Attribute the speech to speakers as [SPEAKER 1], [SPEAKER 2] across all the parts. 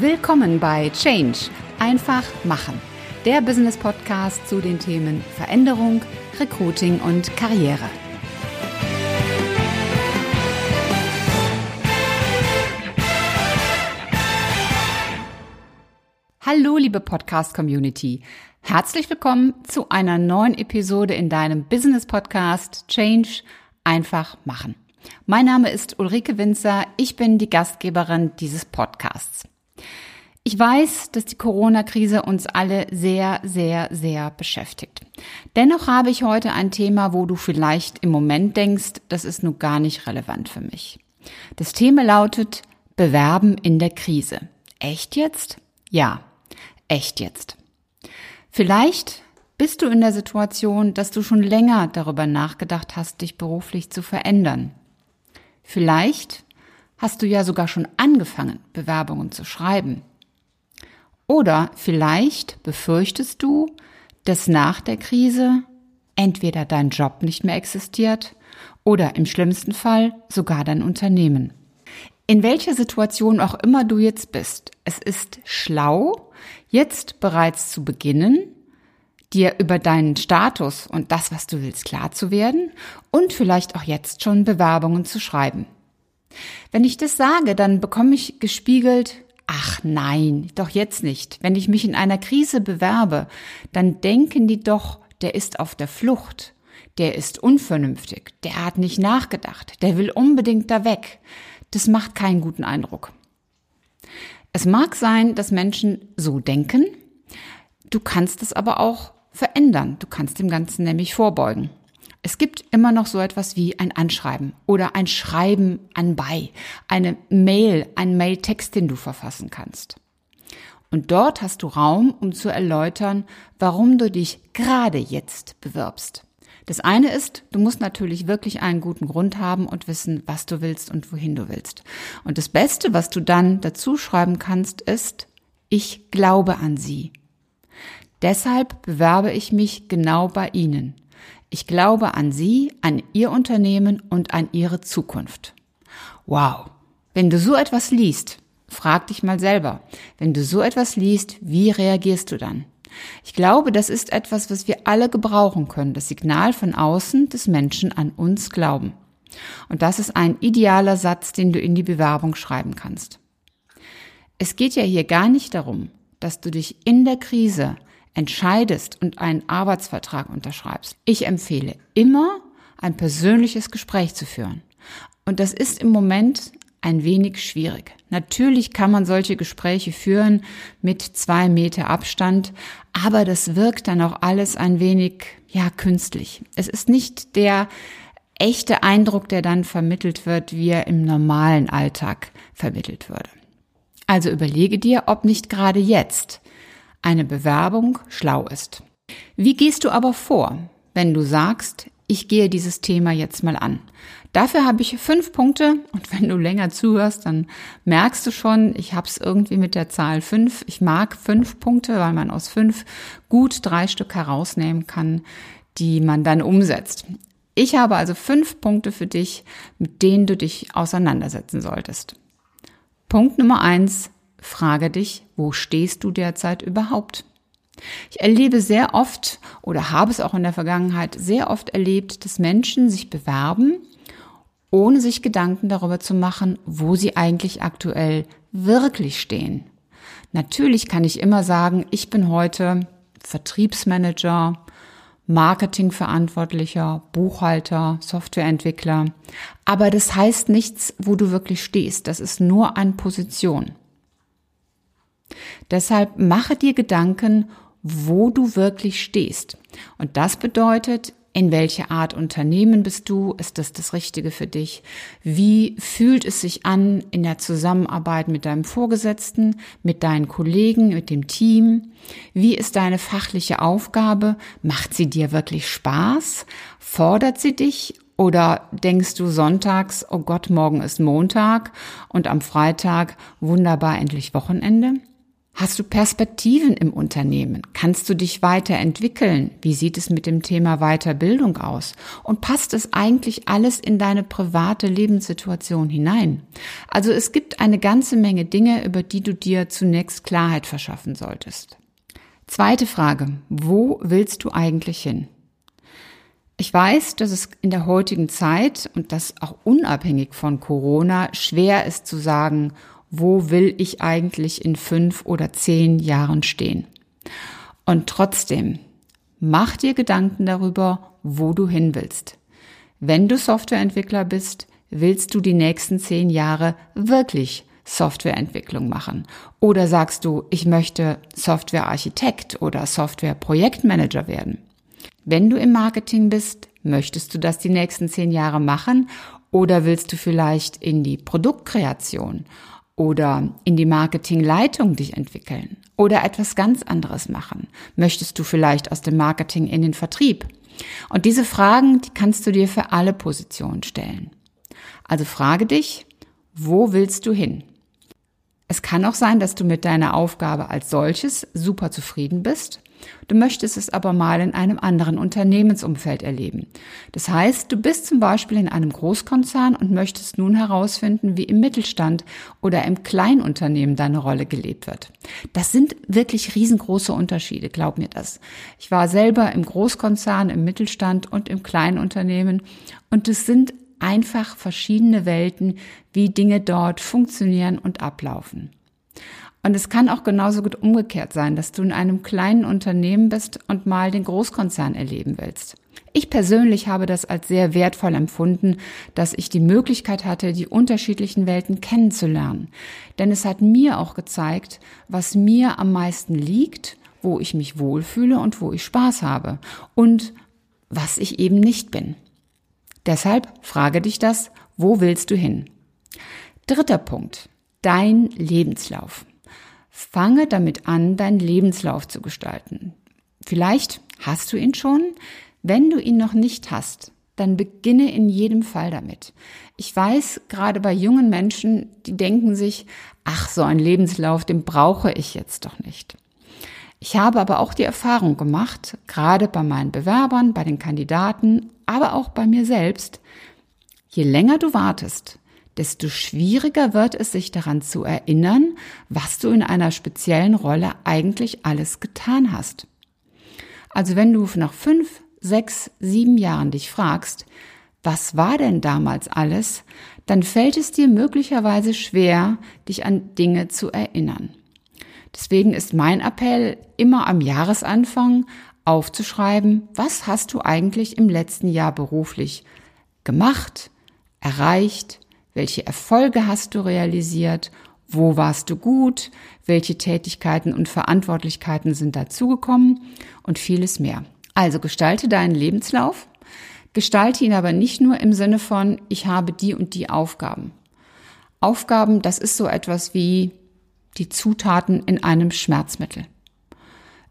[SPEAKER 1] Willkommen bei Change. Einfach machen. Der Business Podcast zu den Themen Veränderung, Recruiting und Karriere. Hallo, liebe Podcast Community. Herzlich willkommen zu einer neuen Episode in deinem Business Podcast Change. Einfach machen. Mein Name ist Ulrike Winzer. Ich bin die Gastgeberin dieses Podcasts. Ich weiß, dass die Corona-Krise uns alle sehr, sehr, sehr beschäftigt. Dennoch habe ich heute ein Thema, wo du vielleicht im Moment denkst, das ist nun gar nicht relevant für mich. Das Thema lautet Bewerben in der Krise. Echt jetzt? Ja, echt jetzt. Vielleicht bist du in der Situation, dass du schon länger darüber nachgedacht hast, dich beruflich zu verändern. Vielleicht hast du ja sogar schon angefangen, Bewerbungen zu schreiben. Oder vielleicht befürchtest du, dass nach der Krise entweder dein Job nicht mehr existiert oder im schlimmsten Fall sogar dein Unternehmen. In welcher Situation auch immer du jetzt bist, es ist schlau, jetzt bereits zu beginnen, dir über deinen Status und das, was du willst, klar zu werden und vielleicht auch jetzt schon Bewerbungen zu schreiben. Wenn ich das sage, dann bekomme ich gespiegelt, ach nein, doch jetzt nicht. Wenn ich mich in einer Krise bewerbe, dann denken die doch, der ist auf der Flucht, der ist unvernünftig, der hat nicht nachgedacht, der will unbedingt da weg. Das macht keinen guten Eindruck. Es mag sein, dass Menschen so denken, du kannst es aber auch verändern, du kannst dem Ganzen nämlich vorbeugen. Es gibt immer noch so etwas wie ein Anschreiben oder ein Schreiben anbei, eine Mail, ein Mailtext, den du verfassen kannst. Und dort hast du Raum, um zu erläutern, warum du dich gerade jetzt bewirbst. Das eine ist, du musst natürlich wirklich einen guten Grund haben und wissen, was du willst und wohin du willst. Und das Beste, was du dann dazu schreiben kannst, ist, ich glaube an sie. Deshalb bewerbe ich mich genau bei Ihnen. Ich glaube an Sie, an Ihr Unternehmen und an Ihre Zukunft. Wow. Wenn du so etwas liest, frag dich mal selber, wenn du so etwas liest, wie reagierst du dann? Ich glaube, das ist etwas, was wir alle gebrauchen können, das Signal von außen des Menschen an uns glauben. Und das ist ein idealer Satz, den du in die Bewerbung schreiben kannst. Es geht ja hier gar nicht darum, dass du dich in der Krise entscheidest und einen Arbeitsvertrag unterschreibst, ich empfehle immer, ein persönliches Gespräch zu führen. Und das ist im Moment ein wenig schwierig. Natürlich kann man solche Gespräche führen mit zwei Meter Abstand, aber das wirkt dann auch alles ein wenig, ja, künstlich. Es ist nicht der echte Eindruck, der dann vermittelt wird, wie er im normalen Alltag vermittelt würde. Also überlege dir, ob nicht gerade jetzt eine Bewerbung schlau ist. Wie gehst du aber vor, wenn du sagst, ich gehe dieses Thema jetzt mal an? Dafür habe ich fünf Punkte und wenn du länger zuhörst, dann merkst du schon, ich habe es irgendwie mit der Zahl fünf. Ich mag fünf Punkte, weil man aus fünf gut drei Stück herausnehmen kann, die man dann umsetzt. Ich habe also fünf Punkte für dich, mit denen du dich auseinandersetzen solltest. Punkt Nummer eins, Frage dich, wo stehst du derzeit überhaupt? Ich erlebe sehr oft oder habe es auch in der Vergangenheit sehr oft erlebt, dass Menschen sich bewerben, ohne sich Gedanken darüber zu machen, wo sie eigentlich aktuell wirklich stehen. Natürlich kann ich immer sagen, ich bin heute Vertriebsmanager, Marketingverantwortlicher, Buchhalter, Softwareentwickler. Aber das heißt nichts, wo du wirklich stehst. Das ist nur eine Position. Deshalb mache dir Gedanken, wo du wirklich stehst. Und das bedeutet, in welche Art Unternehmen bist du? Ist das das Richtige für dich? Wie fühlt es sich an in der Zusammenarbeit mit deinem Vorgesetzten, mit deinen Kollegen, mit dem Team? Wie ist deine fachliche Aufgabe? Macht sie dir wirklich Spaß? Fordert sie dich oder denkst du sonntags, oh Gott, morgen ist Montag und am Freitag wunderbar endlich Wochenende? Hast du Perspektiven im Unternehmen? Kannst du dich weiterentwickeln? Wie sieht es mit dem Thema Weiterbildung aus? Und passt es eigentlich alles in deine private Lebenssituation hinein? Also es gibt eine ganze Menge Dinge, über die du dir zunächst Klarheit verschaffen solltest. Zweite Frage. Wo willst du eigentlich hin? Ich weiß, dass es in der heutigen Zeit und das auch unabhängig von Corona schwer ist zu sagen, wo will ich eigentlich in fünf oder zehn Jahren stehen. Und trotzdem, mach dir Gedanken darüber, wo du hin willst. Wenn du Softwareentwickler bist, willst du die nächsten zehn Jahre wirklich Softwareentwicklung machen? Oder sagst du, ich möchte Softwarearchitekt oder Softwareprojektmanager werden? Wenn du im Marketing bist, möchtest du das die nächsten zehn Jahre machen? Oder willst du vielleicht in die Produktkreation oder in die Marketingleitung dich entwickeln oder etwas ganz anderes machen? Möchtest du vielleicht aus dem Marketing in den Vertrieb? Und diese Fragen, die kannst du dir für alle Positionen stellen. Also frage dich, wo willst du hin? Es kann auch sein, dass du mit deiner Aufgabe als solches super zufrieden bist Du möchtest es aber mal in einem anderen Unternehmensumfeld erleben. Das heißt, du bist zum Beispiel in einem Großkonzern und möchtest nun herausfinden, wie im Mittelstand oder im Kleinunternehmen deine Rolle gelebt wird. Das sind wirklich riesengroße Unterschiede, glaub mir das. Ich war selber im Großkonzern, im Mittelstand und im Kleinunternehmen und es sind einfach verschiedene Welten, wie Dinge dort funktionieren und ablaufen. Und es kann auch genauso gut umgekehrt sein, dass du in einem kleinen Unternehmen bist und mal den Großkonzern erleben willst. Ich persönlich habe das als sehr wertvoll empfunden, dass ich die Möglichkeit hatte, die unterschiedlichen Welten kennenzulernen. Denn es hat mir auch gezeigt, was mir am meisten liegt, wo ich mich wohlfühle und wo ich Spaß habe und was ich eben nicht bin. Deshalb frage dich das, wo willst du hin? Dritter Punkt. Dein Lebenslauf. Fange damit an, deinen Lebenslauf zu gestalten. Vielleicht hast du ihn schon. Wenn du ihn noch nicht hast, dann beginne in jedem Fall damit. Ich weiß, gerade bei jungen Menschen, die denken sich, ach, so ein Lebenslauf, den brauche ich jetzt doch nicht. Ich habe aber auch die Erfahrung gemacht, gerade bei meinen Bewerbern, bei den Kandidaten, aber auch bei mir selbst, je länger du wartest, desto schwieriger wird es, sich daran zu erinnern, was du in einer speziellen Rolle eigentlich alles getan hast. Also wenn du nach fünf, sechs, sieben Jahren dich fragst, was war denn damals alles, dann fällt es dir möglicherweise schwer, dich an Dinge zu erinnern. Deswegen ist mein Appell immer am Jahresanfang aufzuschreiben, was hast du eigentlich im letzten Jahr beruflich gemacht, erreicht, welche Erfolge hast du realisiert? Wo warst du gut? Welche Tätigkeiten und Verantwortlichkeiten sind dazugekommen? Und vieles mehr. Also gestalte deinen Lebenslauf. Gestalte ihn aber nicht nur im Sinne von, ich habe die und die Aufgaben. Aufgaben, das ist so etwas wie die Zutaten in einem Schmerzmittel.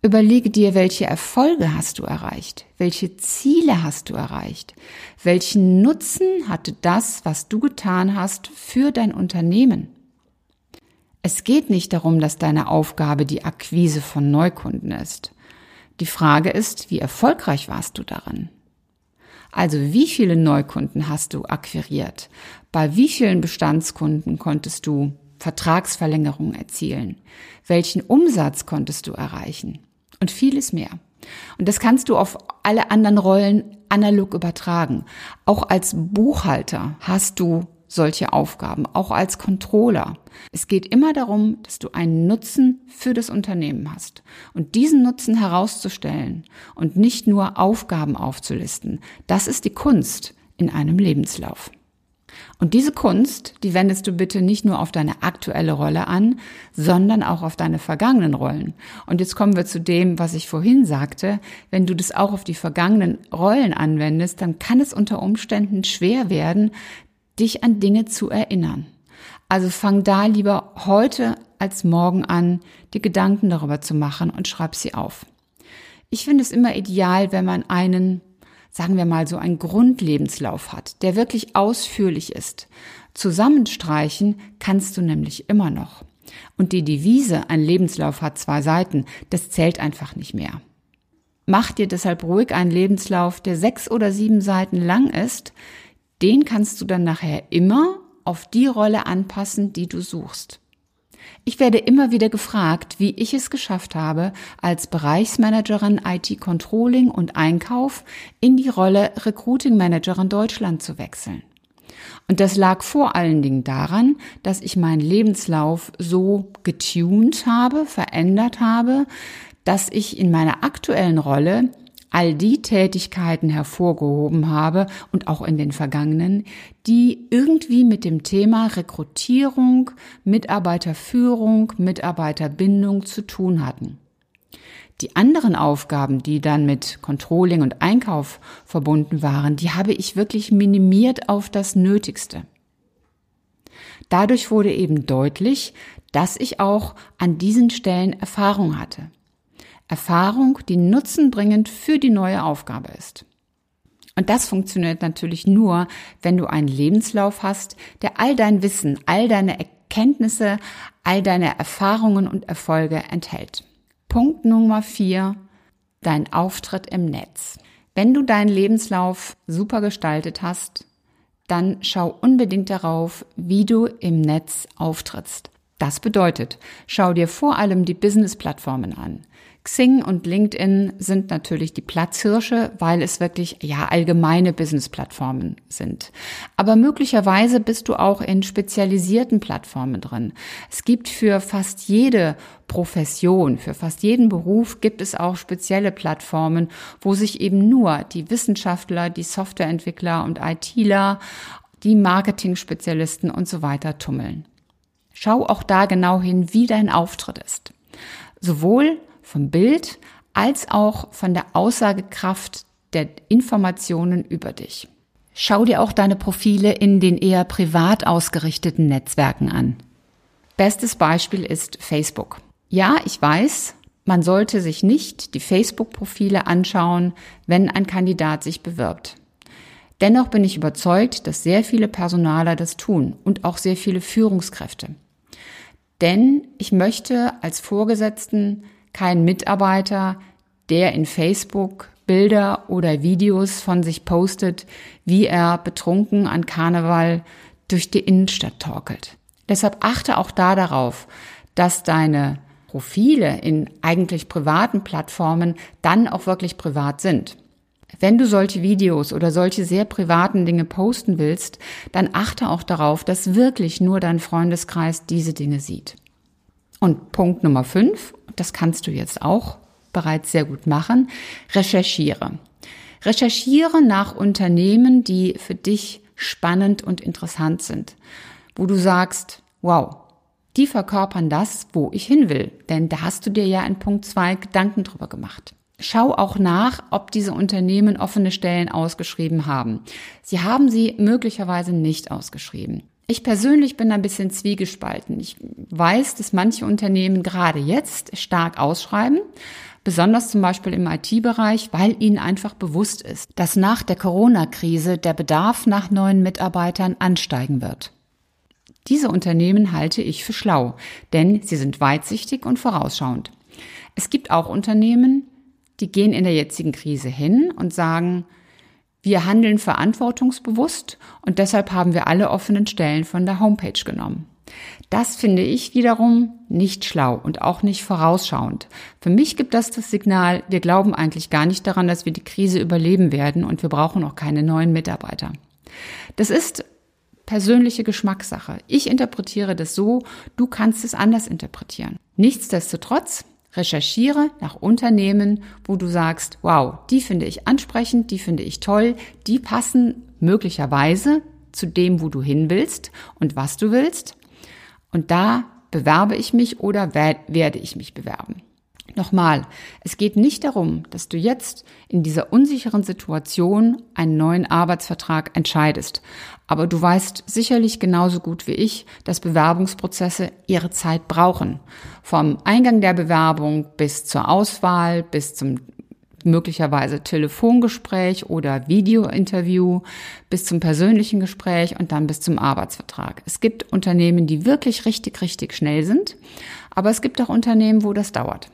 [SPEAKER 1] Überlege dir, welche Erfolge hast du erreicht? Welche Ziele hast du erreicht? Welchen Nutzen hatte das, was du getan hast, für dein Unternehmen? Es geht nicht darum, dass deine Aufgabe die Akquise von Neukunden ist. Die Frage ist, wie erfolgreich warst du darin? Also wie viele Neukunden hast du akquiriert? Bei wie vielen Bestandskunden konntest du Vertragsverlängerungen erzielen? Welchen Umsatz konntest du erreichen? Und vieles mehr. Und das kannst du auf alle anderen Rollen analog übertragen. Auch als Buchhalter hast du solche Aufgaben, auch als Controller. Es geht immer darum, dass du einen Nutzen für das Unternehmen hast. Und diesen Nutzen herauszustellen und nicht nur Aufgaben aufzulisten, das ist die Kunst in einem Lebenslauf. Und diese Kunst, die wendest du bitte nicht nur auf deine aktuelle Rolle an, sondern auch auf deine vergangenen Rollen. Und jetzt kommen wir zu dem, was ich vorhin sagte. Wenn du das auch auf die vergangenen Rollen anwendest, dann kann es unter Umständen schwer werden, dich an Dinge zu erinnern. Also fang da lieber heute als morgen an, dir Gedanken darüber zu machen und schreib sie auf. Ich finde es immer ideal, wenn man einen sagen wir mal so einen Grundlebenslauf hat, der wirklich ausführlich ist. Zusammenstreichen kannst du nämlich immer noch. Und die Devise, ein Lebenslauf hat zwei Seiten, das zählt einfach nicht mehr. Mach dir deshalb ruhig einen Lebenslauf, der sechs oder sieben Seiten lang ist. Den kannst du dann nachher immer auf die Rolle anpassen, die du suchst. Ich werde immer wieder gefragt, wie ich es geschafft habe, als Bereichsmanagerin IT Controlling und Einkauf in die Rolle Recruiting Managerin Deutschland zu wechseln. Und das lag vor allen Dingen daran, dass ich meinen Lebenslauf so getuned habe, verändert habe, dass ich in meiner aktuellen Rolle all die Tätigkeiten hervorgehoben habe und auch in den vergangenen, die irgendwie mit dem Thema Rekrutierung, Mitarbeiterführung, Mitarbeiterbindung zu tun hatten. Die anderen Aufgaben, die dann mit Controlling und Einkauf verbunden waren, die habe ich wirklich minimiert auf das Nötigste. Dadurch wurde eben deutlich, dass ich auch an diesen Stellen Erfahrung hatte. Erfahrung, die nutzenbringend für die neue Aufgabe ist. Und das funktioniert natürlich nur, wenn du einen Lebenslauf hast, der all dein Wissen, all deine Erkenntnisse, all deine Erfahrungen und Erfolge enthält. Punkt Nummer vier, dein Auftritt im Netz. Wenn du deinen Lebenslauf super gestaltet hast, dann schau unbedingt darauf, wie du im Netz auftrittst. Das bedeutet, schau dir vor allem die Business-Plattformen an. Xing und LinkedIn sind natürlich die Platzhirsche, weil es wirklich ja allgemeine Business-Plattformen sind. Aber möglicherweise bist du auch in spezialisierten Plattformen drin. Es gibt für fast jede Profession, für fast jeden Beruf gibt es auch spezielle Plattformen, wo sich eben nur die Wissenschaftler, die Softwareentwickler und ITler, die Marketing-Spezialisten und so weiter tummeln. Schau auch da genau hin, wie dein Auftritt ist. Sowohl vom Bild als auch von der Aussagekraft der Informationen über dich. Schau dir auch deine Profile in den eher privat ausgerichteten Netzwerken an. Bestes Beispiel ist Facebook. Ja, ich weiß, man sollte sich nicht die Facebook-Profile anschauen, wenn ein Kandidat sich bewirbt. Dennoch bin ich überzeugt, dass sehr viele Personaler das tun und auch sehr viele Führungskräfte. Denn ich möchte als Vorgesetzten keinen Mitarbeiter, der in Facebook Bilder oder Videos von sich postet, wie er betrunken an Karneval durch die Innenstadt torkelt. Deshalb achte auch da darauf, dass deine Profile in eigentlich privaten Plattformen dann auch wirklich privat sind. Wenn du solche Videos oder solche sehr privaten Dinge posten willst, dann achte auch darauf, dass wirklich nur dein Freundeskreis diese Dinge sieht. Und Punkt Nummer fünf, das kannst du jetzt auch bereits sehr gut machen, recherchiere. Recherchiere nach Unternehmen, die für dich spannend und interessant sind, wo du sagst, wow, die verkörpern das, wo ich hin will. Denn da hast du dir ja in Punkt zwei Gedanken drüber gemacht. Schau auch nach, ob diese Unternehmen offene Stellen ausgeschrieben haben. Sie haben sie möglicherweise nicht ausgeschrieben. Ich persönlich bin ein bisschen zwiegespalten. Ich weiß, dass manche Unternehmen gerade jetzt stark ausschreiben, besonders zum Beispiel im IT-Bereich, weil ihnen einfach bewusst ist, dass nach der Corona-Krise der Bedarf nach neuen Mitarbeitern ansteigen wird. Diese Unternehmen halte ich für schlau, denn sie sind weitsichtig und vorausschauend. Es gibt auch Unternehmen, die gehen in der jetzigen Krise hin und sagen, wir handeln verantwortungsbewusst und deshalb haben wir alle offenen Stellen von der Homepage genommen. Das finde ich wiederum nicht schlau und auch nicht vorausschauend. Für mich gibt das das Signal, wir glauben eigentlich gar nicht daran, dass wir die Krise überleben werden und wir brauchen auch keine neuen Mitarbeiter. Das ist persönliche Geschmackssache. Ich interpretiere das so, du kannst es anders interpretieren. Nichtsdestotrotz recherchiere nach Unternehmen, wo du sagst, wow, die finde ich ansprechend, die finde ich toll, die passen möglicherweise zu dem, wo du hin willst und was du willst. Und da bewerbe ich mich oder werde ich mich bewerben. Nochmal, es geht nicht darum, dass du jetzt in dieser unsicheren Situation einen neuen Arbeitsvertrag entscheidest. Aber du weißt sicherlich genauso gut wie ich, dass Bewerbungsprozesse ihre Zeit brauchen. Vom Eingang der Bewerbung bis zur Auswahl, bis zum möglicherweise Telefongespräch oder Videointerview bis zum persönlichen Gespräch und dann bis zum Arbeitsvertrag. Es gibt Unternehmen, die wirklich richtig, richtig schnell sind, aber es gibt auch Unternehmen, wo das dauert.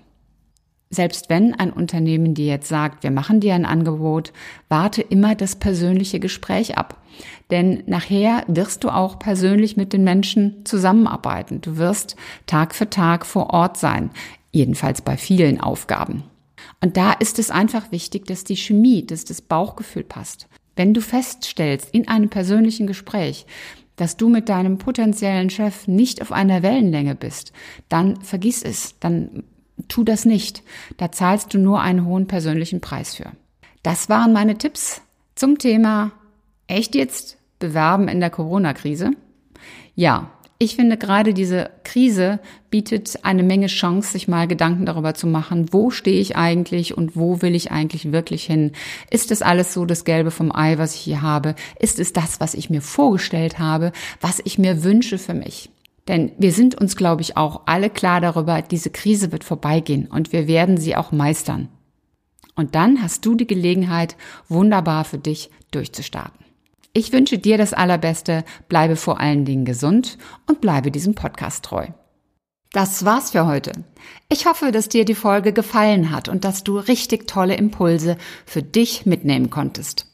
[SPEAKER 1] Selbst wenn ein Unternehmen dir jetzt sagt, wir machen dir ein Angebot, warte immer das persönliche Gespräch ab. Denn nachher wirst du auch persönlich mit den Menschen zusammenarbeiten. Du wirst Tag für Tag vor Ort sein. Jedenfalls bei vielen Aufgaben. Und da ist es einfach wichtig, dass die Chemie, dass das Bauchgefühl passt. Wenn du feststellst in einem persönlichen Gespräch, dass du mit deinem potenziellen Chef nicht auf einer Wellenlänge bist, dann vergiss es, dann tu das nicht. Da zahlst du nur einen hohen persönlichen Preis für. Das waren meine Tipps zum Thema echt jetzt bewerben in der Corona-Krise. Ja, ich finde gerade diese Krise bietet eine Menge Chance, sich mal Gedanken darüber zu machen, wo stehe ich eigentlich und wo will ich eigentlich wirklich hin? Ist es alles so das Gelbe vom Ei, was ich hier habe? Ist es das, was ich mir vorgestellt habe, was ich mir wünsche für mich? Denn wir sind uns, glaube ich, auch alle klar darüber, diese Krise wird vorbeigehen und wir werden sie auch meistern. Und dann hast du die Gelegenheit, wunderbar für dich durchzustarten. Ich wünsche dir das Allerbeste, bleibe vor allen Dingen gesund und bleibe diesem Podcast treu. Das war's für heute. Ich hoffe, dass dir die Folge gefallen hat und dass du richtig tolle Impulse für dich mitnehmen konntest.